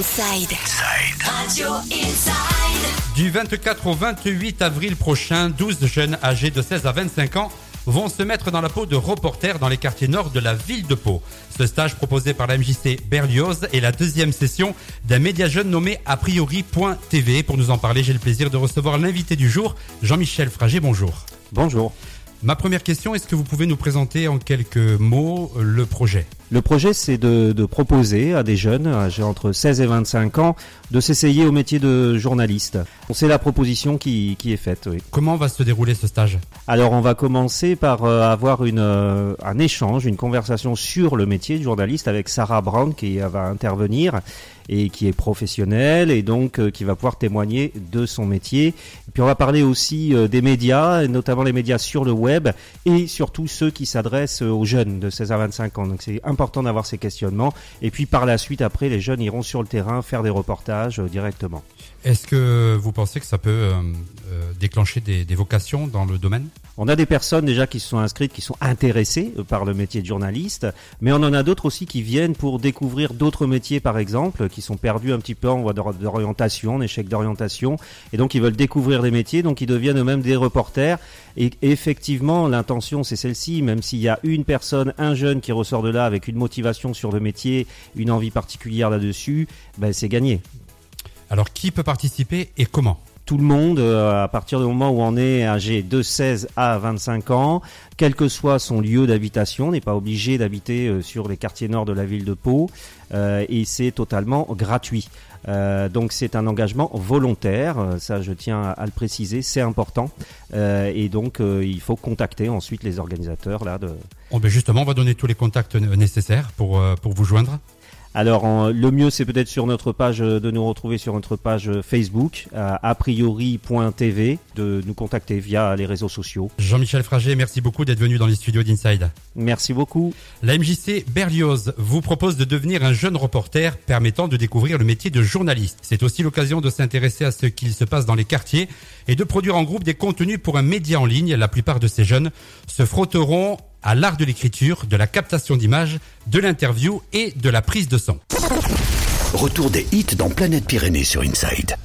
Inside. Radio Inside. Du 24 au 28 avril prochain, 12 jeunes âgés de 16 à 25 ans vont se mettre dans la peau de reporters dans les quartiers nord de la ville de Pau. Ce stage proposé par la MJC Berlioz est la deuxième session d'un média jeune nommé a priori.tv. Pour nous en parler, j'ai le plaisir de recevoir l'invité du jour, Jean-Michel Frager. Bonjour. Bonjour. Ma première question, est-ce que vous pouvez nous présenter en quelques mots le projet? Le projet, c'est de, de, proposer à des jeunes âgés entre 16 et 25 ans de s'essayer au métier de journaliste. C'est la proposition qui, qui est faite. Oui. Comment va se dérouler ce stage? Alors, on va commencer par euh, avoir une, euh, un échange, une conversation sur le métier de journaliste avec Sarah Brown qui va intervenir et qui est professionnelle et donc euh, qui va pouvoir témoigner de son métier. Et puis on va parler aussi des médias, notamment les médias sur le web et surtout ceux qui s'adressent aux jeunes de 16 à 25 ans. Donc c'est important d'avoir ces questionnements. Et puis par la suite, après, les jeunes iront sur le terrain faire des reportages euh, directement. Est-ce que vous pensez que ça peut euh, euh, déclencher des, des, vocations dans le domaine? On a des personnes déjà qui se sont inscrites, qui sont intéressées par le métier de journaliste, mais on en a d'autres aussi qui viennent pour découvrir d'autres métiers, par exemple, qui sont perdus un petit peu en voie d'orientation, en échec d'orientation, et donc ils veulent découvrir des métiers, donc ils deviennent eux-mêmes des reporters. Et effectivement, l'intention c'est celle-ci, même s'il y a une personne, un jeune qui ressort de là avec une motivation sur le métier, une envie particulière là-dessus, ben c'est gagné. Alors qui peut participer et comment? Tout le monde, euh, à partir du moment où on est âgé de 16 à 25 ans, quel que soit son lieu d'habitation, n'est pas obligé d'habiter euh, sur les quartiers nord de la ville de Pau, euh, et c'est totalement gratuit. Donc c'est un engagement volontaire, ça je tiens à, à le préciser, c'est important. Et donc il faut contacter ensuite les organisateurs là de. Oh ben justement, on va donner tous les contacts nécessaires pour pour vous joindre. Alors en, le mieux c'est peut-être sur notre page de nous retrouver sur notre page Facebook a priori.tv de nous contacter via les réseaux sociaux. Jean-Michel Frager, merci beaucoup d'être venu dans les studios d'Inside. Merci beaucoup. La MJC Berlioz vous propose de devenir un jeune reporter permettant de découvrir le métier de journaliste. C'est aussi l'occasion de s'intéresser à ce qu'il se passe dans les quartiers et de produire en groupe des contenus pour un média en ligne. La plupart de ces jeunes se frotteront à l'art de l'écriture, de la captation d'images, de l'interview et de la prise de son. Retour des hits dans Planète Pyrénées sur Inside.